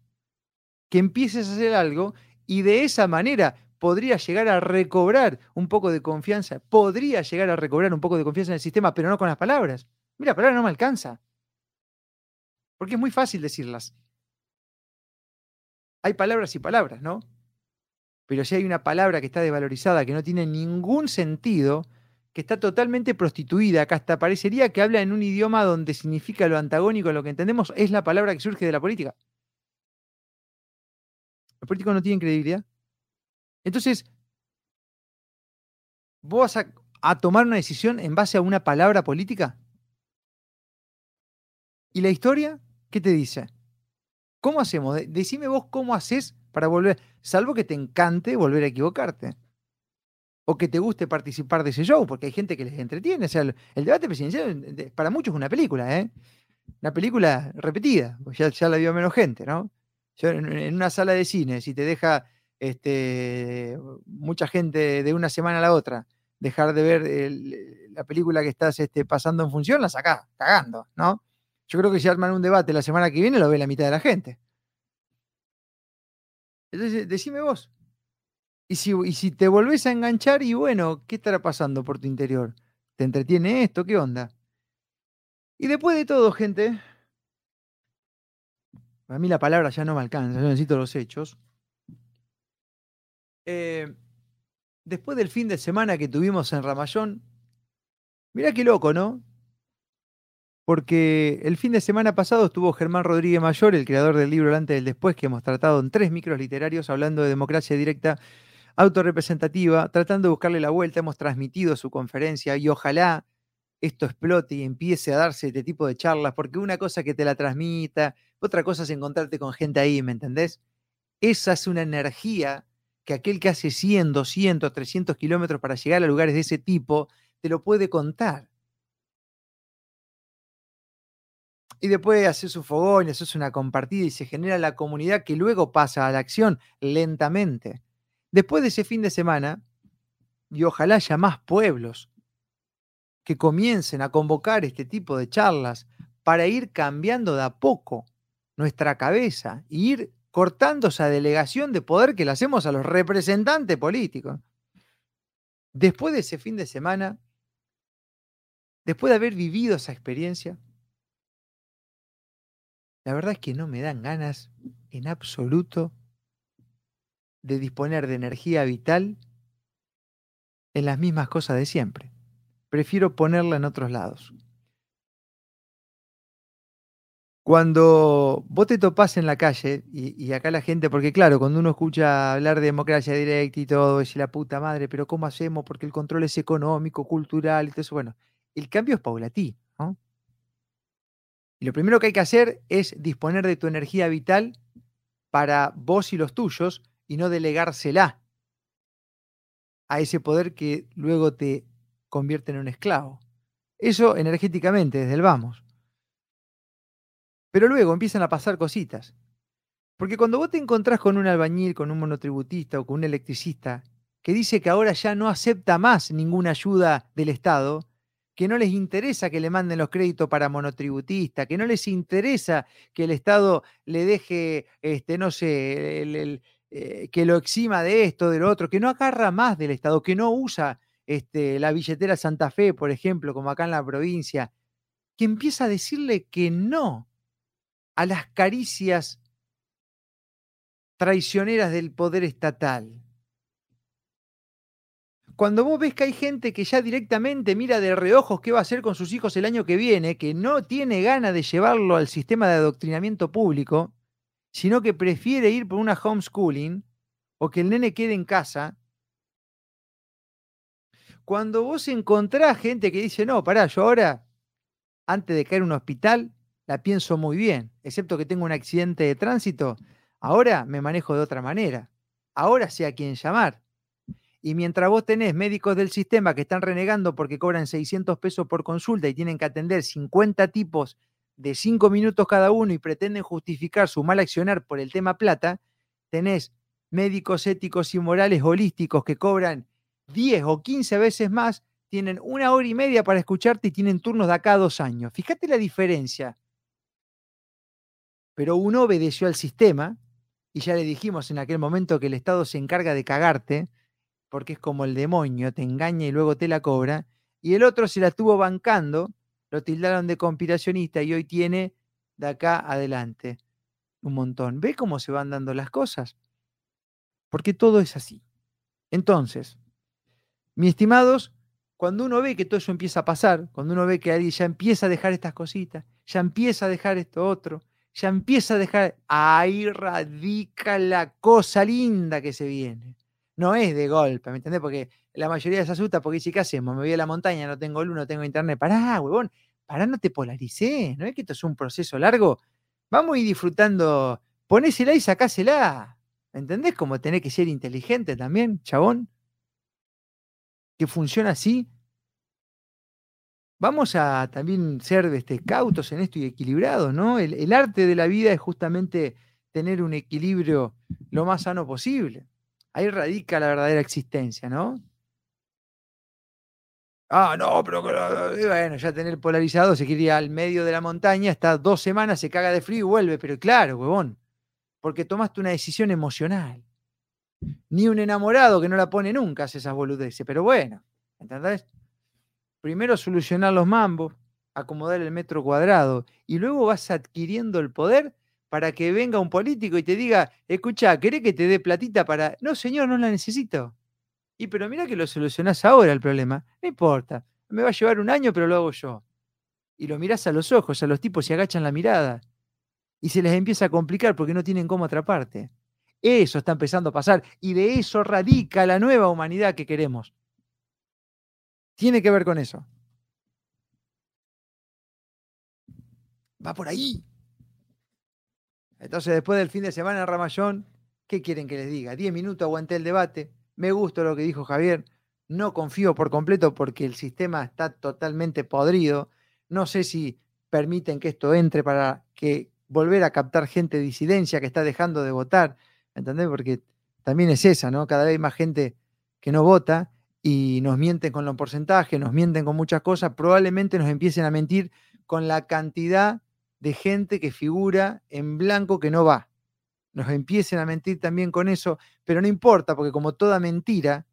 Que empieces a hacer algo y de esa manera podría llegar a recobrar un poco de confianza, podría llegar a recobrar un poco de confianza en el sistema, pero no con las palabras. Mira, la palabra no me alcanza. Porque es muy fácil decirlas. Hay palabras y palabras, ¿no? Pero si hay una palabra que está desvalorizada, que no tiene ningún sentido, que está totalmente prostituida, que hasta parecería que habla en un idioma donde significa lo antagónico a lo que entendemos, es la palabra que surge de la política. Los políticos no tienen credibilidad. Entonces, ¿vos vas a, tomar una decisión en base a una palabra política? ¿Y la historia? ¿Qué te dice? ¿Cómo hacemos? Decime vos cómo haces para volver, salvo que te encante volver a equivocarte. O que te guste participar de ese show, porque hay gente que les entretiene. O sea, el, debate presidencial para muchos es una película, ¿eh? Una película repetida, pues ya, la vio menos gente, ¿no? en, una sala de cine, si te deja este, mucha gente de una semana a la otra dejar de ver la película que estás este, pasando en función, la sacás, cagando, ¿no? Yo creo que si arman un debate la semana que viene, lo ve la mitad de la gente. Entonces, decime vos. Y si, y si te volvés a enganchar, y bueno, ¿qué estará pasando por tu interior? ¿Te entretiene esto? ¿Qué onda? Y después de todo, gente, a mí la palabra ya no me alcanza, yo necesito los hechos. Eh, después del fin de semana que tuvimos en Ramallón, mirá qué loco, ¿no? Porque el fin de semana pasado estuvo Germán Rodríguez Mayor, el creador del libro El antes y el después, que hemos tratado en tres micros literarios hablando de democracia directa autorrepresentativa, tratando de buscarle la vuelta. Hemos transmitido su conferencia y ojalá esto explote y empiece a darse este tipo de charlas, porque una cosa que te la transmita, otra cosa es encontrarte con gente ahí, ¿me entendés? Esa es una energía que aquel que hace 100, 200, 300 kilómetros para llegar a lugares de ese tipo, te lo puede contar. Y después haces su fogón, haces una compartida y se genera la comunidad que luego pasa a la acción lentamente. Después de ese fin de semana, y ojalá haya más pueblos que comiencen a convocar este tipo de charlas para ir cambiando de a poco nuestra cabeza e ir cortando esa delegación de poder que le hacemos a los representantes políticos. Después de ese fin de semana, después de haber vivido esa experiencia, la verdad es que no me dan ganas en absoluto de disponer de energía vital en las mismas cosas de siempre. Prefiero ponerla en otros lados. Cuando vos te topás en la calle, y, acá la gente, porque claro, cuando uno escucha hablar de democracia directa y todo, es la puta madre, pero ¿cómo hacemos? Porque el control es económico, cultural y todo eso. Bueno, el cambio es paulatí. Y lo primero que hay que hacer es disponer de tu energía vital para vos y los tuyos y no delegársela a ese poder que luego te convierte en un esclavo. Eso energéticamente, desde el vamos. Pero luego empiezan a pasar cositas. Porque cuando vos te encontrás con un albañil, con un monotributista o con un electricista que dice que ahora ya no acepta más ninguna ayuda del Estado, que no les interesa que le manden los créditos para monotributista, que no les interesa que el Estado le deje, este, no sé, eh, que lo exima de esto, de lo otro, que no agarra más del Estado, que no usa este, la billetera Santa Fe, por ejemplo, como acá en la provincia, que empieza a decirle que no a las caricias traicioneras del poder estatal. Cuando vos ves que hay gente que ya directamente mira de reojos qué va a hacer con sus hijos el año que viene, que no tiene ganas de llevarlo al sistema de adoctrinamiento público, sino que prefiere ir por una homeschooling o que el nene quede en casa, cuando vos encontrás gente que dice, no, pará, yo ahora, antes de caer en un hospital, la pienso muy bien, excepto que tengo un accidente de tránsito, ahora me manejo de otra manera, ahora sé a quién llamar. Y mientras vos tenés médicos del sistema que están renegando porque cobran 600 pesos por consulta y tienen que atender 50 tipos de 5 minutos cada uno y pretenden justificar su mal accionar por el tema plata, tenés médicos éticos y morales holísticos que cobran 10 o 15 veces más, tienen una hora y media para escucharte y tienen turnos de acá a dos años. Fíjate la diferencia pero uno obedeció al sistema y ya le dijimos en aquel momento que el Estado se encarga de cagarte, porque es como el demonio, te engaña y luego te la cobra, y el otro se la estuvo bancando, lo tildaron de conspiracionista y hoy tiene de acá adelante un montón. ¿Ve cómo se van dando las cosas? Porque todo es así. Entonces, mis estimados, cuando uno ve que todo eso empieza a pasar, cuando uno ve que alguien ya empieza a dejar estas cositas, ya empieza a dejar esto otro, ya empieza a dejar, ahí radica la cosa linda que se viene. No es de golpe, ¿me entendés? Porque la mayoría se asusta porque dice, ¿qué hacemos? Me voy a la montaña, no tengo luz, no tengo internet. Pará, huevón, pará, no te polaricé, ¿no es que esto es un proceso largo? Vamos a ir disfrutando, ponésela y sacásela. ¿Me entendés? Como tenés que ser inteligente también, chabón. Que funciona así vamos a también ser este, cautos en esto y equilibrados, ¿no? El, arte de la vida es justamente tener un equilibrio lo más sano posible. Ahí radica la verdadera existencia, ¿no? Ah, no, pero bueno, ya tener polarizado, se quiere ir al medio de la montaña, está dos semanas, se caga de frío y vuelve, pero claro, huevón, porque tomaste una decisión emocional. Ni un enamorado que no la pone nunca hace esas boludeces, pero bueno, ¿entendés? primero solucionar los mambos, acomodar el metro cuadrado, y luego vas adquiriendo el poder para que venga un político y te diga, escucha, ¿querés que te dé platita para...? No, señor, no la necesito. Y pero mira que lo solucionás ahora el problema. No importa, me va a llevar un año, pero lo hago yo. Y lo mirás a los ojos, a los tipos y agachan la mirada. Y se les empieza a complicar porque no tienen cómo atraparte. Eso está empezando a pasar y de eso radica la nueva humanidad que queremos. Tiene que ver con eso. Va por ahí. Entonces, después del fin de semana, Ramallón, ¿qué quieren que les diga? Diez minutos aguanté el debate. Me gustó lo que dijo Javier. No confío por completo porque el sistema está totalmente podrido. No sé si permiten que esto entre para que volver a captar gente de disidencia que está dejando de votar, ¿entendés? Porque también es esa, ¿no? Cada vez más gente que no vota y nos mienten con los porcentajes, nos mienten con muchas cosas, probablemente nos empiecen a mentir con la cantidad de gente que figura en blanco que no va. Nos empiecen a mentir también con eso, pero no importa, porque como toda mentira,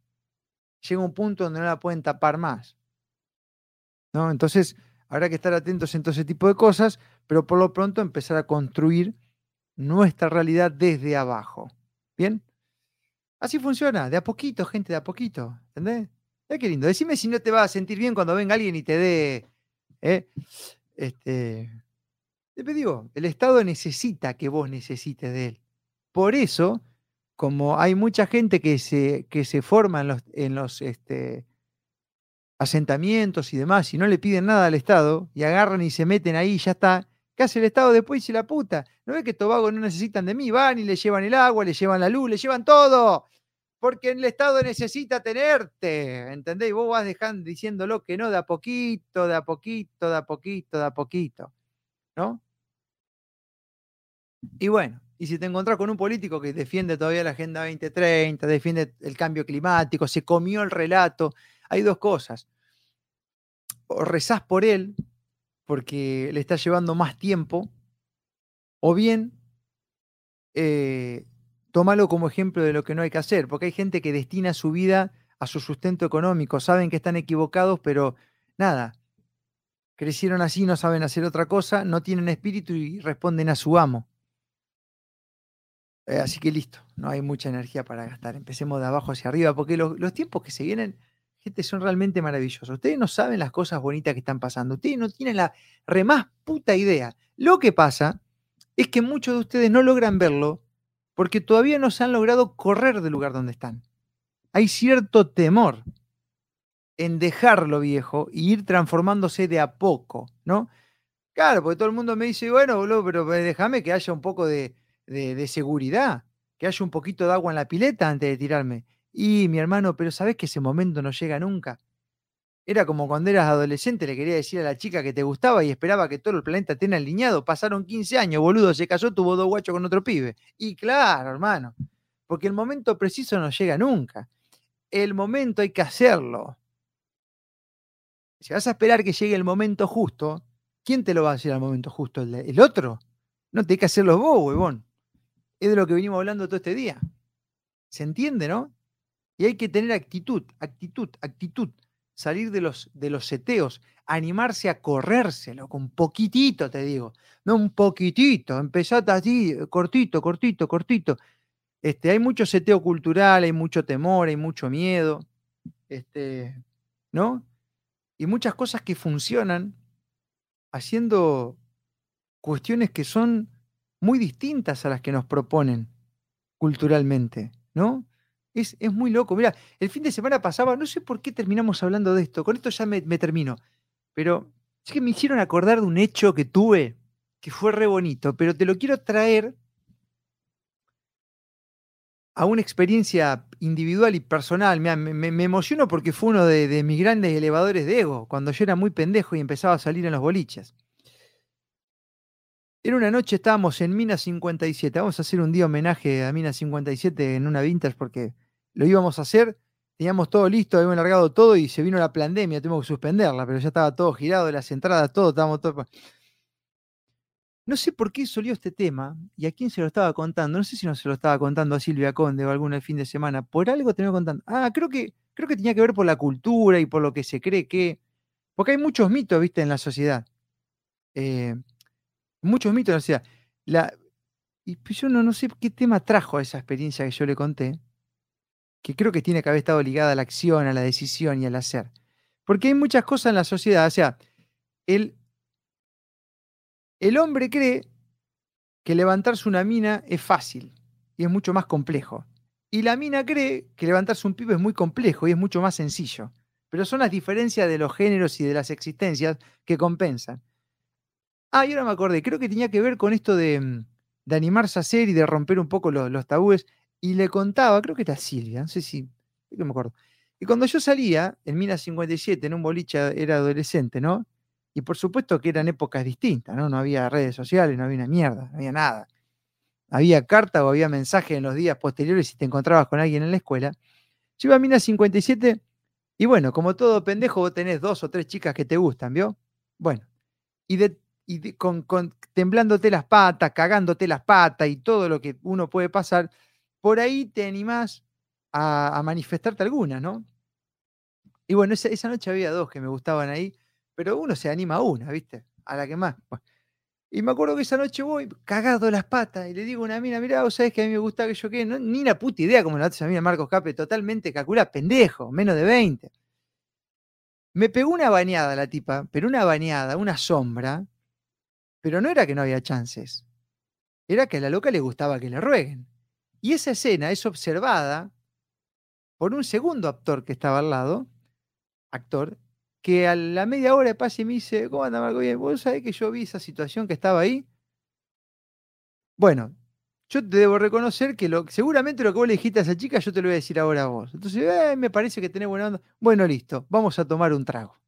llega un punto donde no la pueden tapar más. ¿no? Entonces, habrá que estar atentos en todo ese tipo de cosas, pero por lo pronto empezar a construir nuestra realidad desde abajo. ¿Bien? Así funciona, de a poquito, gente, de a poquito. ¿Entendés? Qué lindo. Decime si no te vas a sentir bien cuando venga alguien y te dé. ¿eh? Este. Te digo, el Estado necesita que vos necesites de él. Por eso, como hay mucha gente que se, que se forma en los, este, asentamientos y demás, y no le piden nada al Estado, y agarran y se meten ahí, y ya está. ¿Qué hace el Estado después? Y la puta. ¿No ve que Tobago no necesitan de mí? Van y le llevan el agua, le llevan la luz, le llevan todo. Porque el Estado necesita tenerte. ¿Entendéis? Vos vas dejando, diciéndolo que no, de a poquito, de a poquito, de a poquito, de a poquito. ¿No? Y bueno, y si te encontrás con un político que defiende todavía la Agenda 2030, defiende el cambio climático, se comió el relato, hay dos cosas. O rezás por él, porque le está llevando más tiempo, o bien eh, tómalo como ejemplo de lo que no hay que hacer, porque hay gente que destina su vida a su sustento económico, saben que están equivocados, pero nada, crecieron así, no saben hacer otra cosa, no tienen espíritu y responden a su amo. Eh, así que listo, no hay mucha energía para gastar. Empecemos de abajo hacia arriba, porque los, tiempos que se vienen, gente, son realmente maravillosos. Ustedes no saben las cosas bonitas que están pasando. Ustedes no tienen la re más puta idea. Lo que pasa es que muchos de ustedes no logran verlo porque todavía no se han logrado correr del lugar donde están. Hay cierto temor en dejarlo viejo y ir transformándose de a poco, ¿no? Claro, porque todo el mundo me dice, bueno, boludo, pero déjame que haya un poco de, de, seguridad, que haya un poquito de agua en la pileta antes de tirarme. Y mi hermano, pero sabes que ese momento no llega nunca. Era como cuando eras adolescente, le quería decir a la chica que te gustaba y esperaba que todo el planeta tenga alineado. Pasaron 15 años, boludo, se casó, tuvo dos guachos con otro pibe. Y claro, hermano, porque el momento preciso no llega nunca. El momento hay que hacerlo. Si vas a esperar que llegue el momento justo, ¿quién te lo va a hacer al momento justo? ¿El, el otro? No, te hay que hacerlo vos, huevón es de lo que venimos hablando todo este día. ¿Se entiende, no? Y hay que tener actitud, actitud, actitud. Salir de los, de los seteos, animarse a corrérselo, con poquitito, te digo. No un poquitito, empezate así, cortito, cortito, cortito. Este, hay mucho seteo cultural, hay mucho temor, hay mucho miedo, este, ¿no? Y muchas cosas que funcionan haciendo cuestiones que son muy distintas a las que nos proponen culturalmente, ¿no? Es, es, muy loco. Mira, el fin de semana pasaba, no sé por qué terminamos hablando de esto, con esto ya me, termino, pero es que me hicieron acordar de un hecho que tuve que fue re bonito, pero te lo quiero traer a una experiencia individual y personal. me, me, emociono porque fue uno de, de mis grandes elevadores de ego, cuando yo era muy pendejo y empezaba a salir en los boliches. Era una noche, estábamos en Mina 57. Vamos a hacer un día homenaje a Mina 57 en una vintage porque lo íbamos a hacer. Teníamos todo listo, habíamos largado todo y se vino la pandemia, tuvimos que suspenderla, pero ya estaba todo girado, las entradas, todo, estábamos todo. No sé por qué salió este tema y a quién se lo estaba contando. No sé si no se lo estaba contando a Silvia Conde o alguna el fin de semana. Por algo tenía contando. Ah, creo que, creo que tenía que ver por la cultura y por lo que se cree que. Porque hay muchos mitos, viste, en la sociedad. Eh, muchos mitos, o sea, la, y pues yo no, no sé qué tema trajo a esa experiencia que yo le conté, que creo que tiene que haber estado ligada a la acción, a la decisión y al hacer. Porque hay muchas cosas en la sociedad, o sea, el, el hombre cree que levantarse una mina es fácil y es mucho más complejo. Y la mina cree que levantarse un pibe es muy complejo y es mucho más sencillo. Pero son las diferencias de los géneros y de las existencias que compensan. Ah, y ahora me acordé, creo que tenía que ver con esto de, mm, animarse a hacer y de romper un poco los, tabúes. Y le contaba, creo que era Silvia, no sé si, me acuerdo. Y cuando yo salía, en Mina 57, en un boliche, era adolescente, ¿no? Y por supuesto que eran épocas distintas, ¿no? No había redes sociales, no había una mierda, no había nada. Había carta o había mensaje en los días posteriores si te encontrabas con alguien en la escuela. Yo iba a Mina 57 y bueno, como todo pendejo, vos tenés dos o tres chicas que te gustan, ¿vio? Bueno, y, de, y con, con, temblándote las patas, cagándote las patas y todo lo que uno puede pasar, por ahí te animás a, a manifestarte alguna, ¿no? Y bueno, esa, esa, noche había dos que me gustaban ahí, pero uno se anima a una, ¿viste? A la que más. Bueno. Y me acuerdo que esa noche voy cagado las patas y le digo a una mina, mira, vos sabés que a mí me gusta que yo quede, no, ni una puta idea como la hace a mí Marcos Cape, totalmente calcula, pendejo, menos de 20. Me pegó una bañada la tipa, pero una bañada, una sombra, pero no era que no había chances, era que a la loca le gustaba que le rueguen. Y esa escena es observada por un segundo actor que estaba al lado, actor, que a la media hora de pase me dice, ¿cómo anda Marco? Bien, ¿vos sabés que yo vi esa situación que estaba ahí? Bueno, yo te debo reconocer que lo, seguramente lo que vos le dijiste a esa chica, yo te lo voy a decir ahora a vos. Entonces, eh, me parece que tenés buena onda. Bueno, listo, vamos a tomar un trago.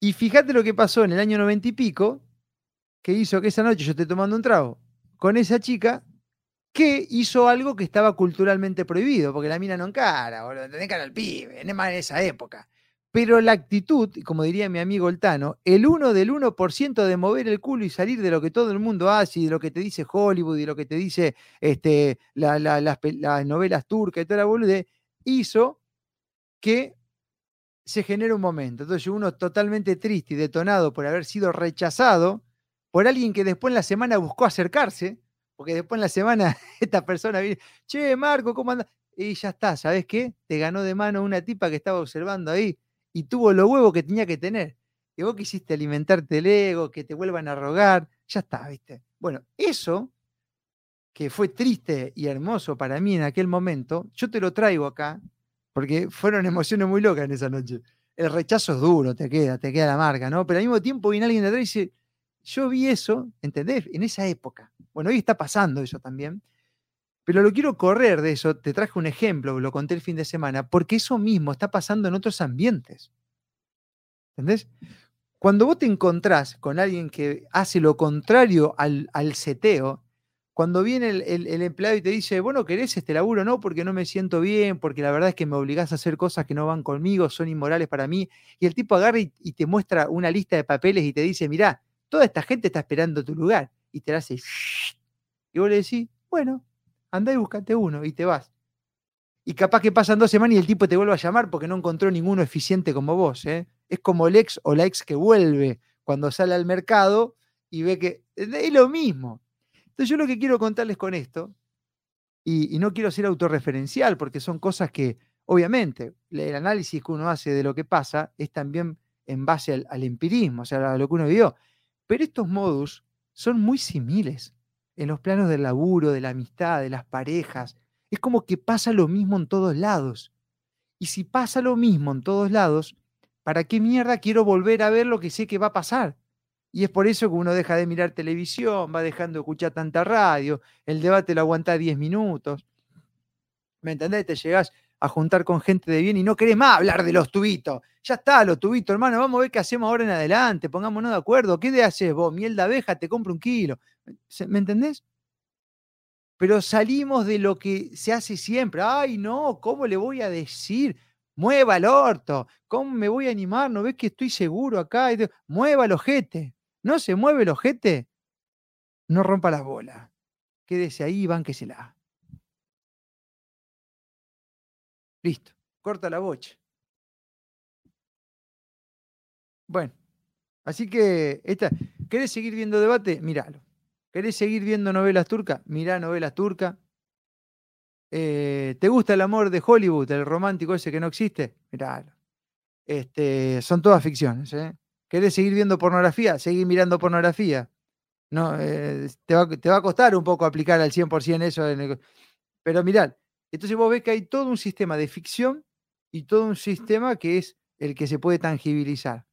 Y fíjate lo que pasó en el año noventa y pico, que hizo que esa noche yo esté tomando un trago con esa chica que hizo algo que estaba culturalmente prohibido, porque la mina no encara, boludo, tenés cara al pibe, en esa época. Pero la actitud, como diría mi amigo Oltano, el 1 del 1% de mover el culo y salir de lo que todo el mundo hace y de lo que te dice Hollywood y lo que te dice este, la, la, las, las, novelas turcas y toda la boludez, hizo que se genere un momento. Entonces uno totalmente triste y detonado por haber sido rechazado por alguien que después en la semana buscó acercarse, porque después en la semana esta persona viene, che, Marco, ¿cómo anda? Y ya está, ¿sabes qué? Te ganó de mano una tipa que estaba observando ahí y tuvo los huevos que tenía que tener. Y vos quisiste alimentarte el ego, que te vuelvan a rogar, ya está, ¿viste? Bueno, eso que fue triste y hermoso para mí en aquel momento, yo te lo traigo acá, porque fueron emociones muy locas en esa noche. El rechazo es duro, te queda, te queda la marca, ¿no? Pero al mismo tiempo viene alguien de atrás y dice, yo vi eso, ¿entendés? En esa época. Bueno, hoy está pasando eso también. Pero lo quiero correr de eso, te traje un ejemplo, lo conté el fin de semana, porque eso mismo está pasando en otros ambientes. ¿Entendés? Cuando vos te encontrás con alguien que hace lo contrario al, al seteo, cuando viene el, empleado y te dice, bueno, ¿querés este laburo? No, porque no me siento bien, porque la verdad es que me obligás a hacer cosas que no van conmigo, son inmorales para mí. Y el tipo agarra y, y te muestra una lista de papeles y te dice, mirá, toda esta gente está esperando tu lugar. Y te hace, y vos le decís, bueno, andá y buscate uno y te vas. Y capaz que pasan dos semanas y el tipo te vuelve a llamar porque no encontró ninguno eficiente como vos. ¿eh? Es como el ex o la ex que vuelve cuando sale al mercado y ve que es lo mismo. Entonces yo lo que quiero contarles con esto, y, no quiero ser autorreferencial porque son cosas que, obviamente, el análisis que uno hace de lo que pasa es también en base al, al empirismo, o sea, a lo que uno vio. Pero estos modus son muy similares en los planos del laburo, de la amistad, de las parejas. Es como que pasa lo mismo en todos lados. Y si pasa lo mismo en todos lados, ¿para qué mierda quiero volver a ver lo que sé que va a pasar? Y es por eso que uno deja de mirar televisión, va dejando de escuchar tanta radio, el debate lo aguanta 10 minutos. ¿Me entendés? Te llegás a juntar con gente de bien y no querés más hablar de los tubitos. Ya está, los tubitos, hermano, vamos a ver qué hacemos ahora en adelante, pongámonos de acuerdo. ¿Qué de haces vos? Miel de abeja, te compro un kilo. ¿Me entendés? Pero salimos de lo que se hace siempre. Ay, no, ¿cómo le voy a decir? Mueva el orto. ¿Cómo me voy a animar? ¿No ves que estoy seguro acá? Mueva el ojete. ¿No se mueve el ojete? No rompa las bolas. Quédese ahí y bánquesela. Listo. Corta la bocha. Bueno, así que esta, ¿querés seguir viendo debate? Míralo. ¿Querés seguir viendo novelas turcas? Mirá novelas turcas. Eh, ¿Te gusta el amor de Hollywood, el romántico ese que no existe? Miralo. Este, son todas ficciones. ¿eh? ¿Querés seguir viendo pornografía? Seguir mirando pornografía. No, eh, te, va, te, va, a costar un poco aplicar al 100% eso. En el, pero mirad, entonces vos ves que hay todo un sistema de ficción y todo un sistema que es el que se puede tangibilizar.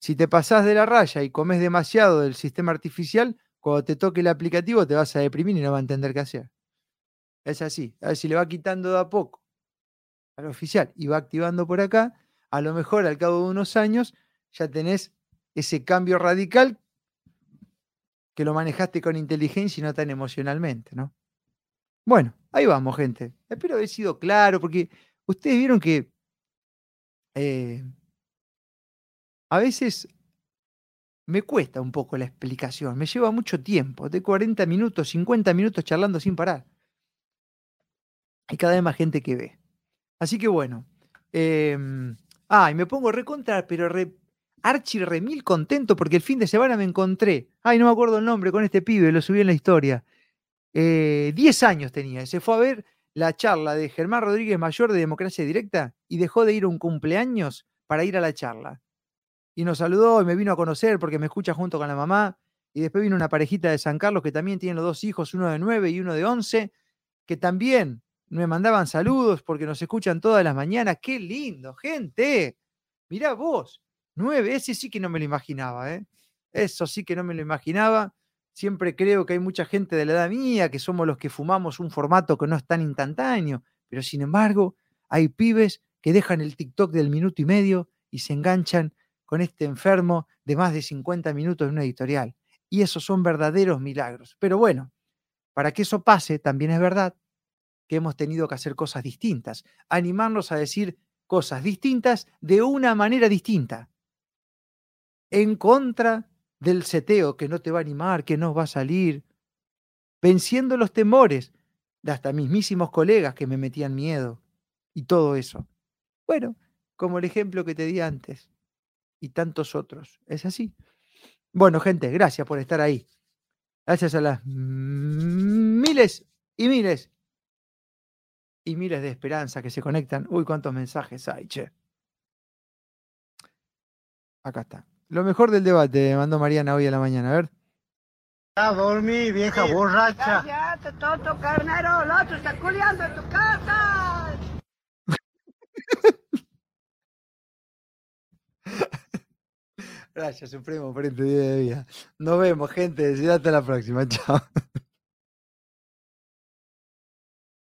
Si te pasás de la raya y comes demasiado del sistema artificial, cuando te toque el aplicativo te vas a deprimir y no va a entender qué hacer. Es así. A ver si le va quitando de a poco al oficial y va activando por acá, a lo mejor al cabo de unos años ya tenés ese cambio radical que lo manejaste con inteligencia y no tan emocionalmente, ¿no? Bueno, ahí vamos, gente. Espero haber sido claro, porque ustedes vieron que eh, a veces me cuesta un poco la explicación, me lleva mucho tiempo, de 40 minutos, 50 minutos charlando sin parar. Hay cada vez más gente que ve. Así que bueno. Eh, ah, y me pongo recontra, pero re, archi remil contento porque el fin de semana me encontré. Ay, no me acuerdo el nombre con este pibe, lo subí en la historia. Eh, 10 años tenía. Se fue a ver la charla de Germán Rodríguez Mayor de Democracia Directa y dejó de ir a un cumpleaños para ir a la charla. Y nos saludó y me vino a conocer porque me escucha junto con la mamá. Y después vino una parejita de San Carlos que también tiene los dos hijos, uno de 9 y uno de 11, que también me mandaban saludos porque nos escuchan todas las mañanas. ¡Qué lindo, gente! Mirá vos, nueve, ese sí que no me lo imaginaba, ¿eh? Eso sí que no me lo imaginaba. Siempre creo que hay mucha gente de la edad mía que somos los que fumamos un formato que no es tan instantáneo, pero sin embargo, hay pibes que dejan el TikTok del minuto y medio y se enganchan con este enfermo de más de 50 minutos en una editorial. Y esos son verdaderos milagros. Pero bueno, para que eso pase, también es verdad que hemos tenido que hacer cosas distintas, animarnos a decir cosas distintas de una manera distinta, en contra del seteo que no te va a animar, que no va a salir, venciendo los temores de hasta mismísimos colegas que me metían miedo y todo eso. Bueno, como el ejemplo que te di antes y tantos otros. Es así. Bueno, gente, gracias por estar ahí. Gracias a las miles y miles y miles de esperanza que se conectan. Uy, cuántos mensajes hay, che. Acá está. Lo mejor del debate, mandó Mariana hoy a la mañana. A ver. A dormir, vieja borracha. Cállate, tonto carnero. El otro está culiando en tu casa. Gracias, Supremo, por este día de vida. Nos vemos, gente. Hasta la próxima. Chao.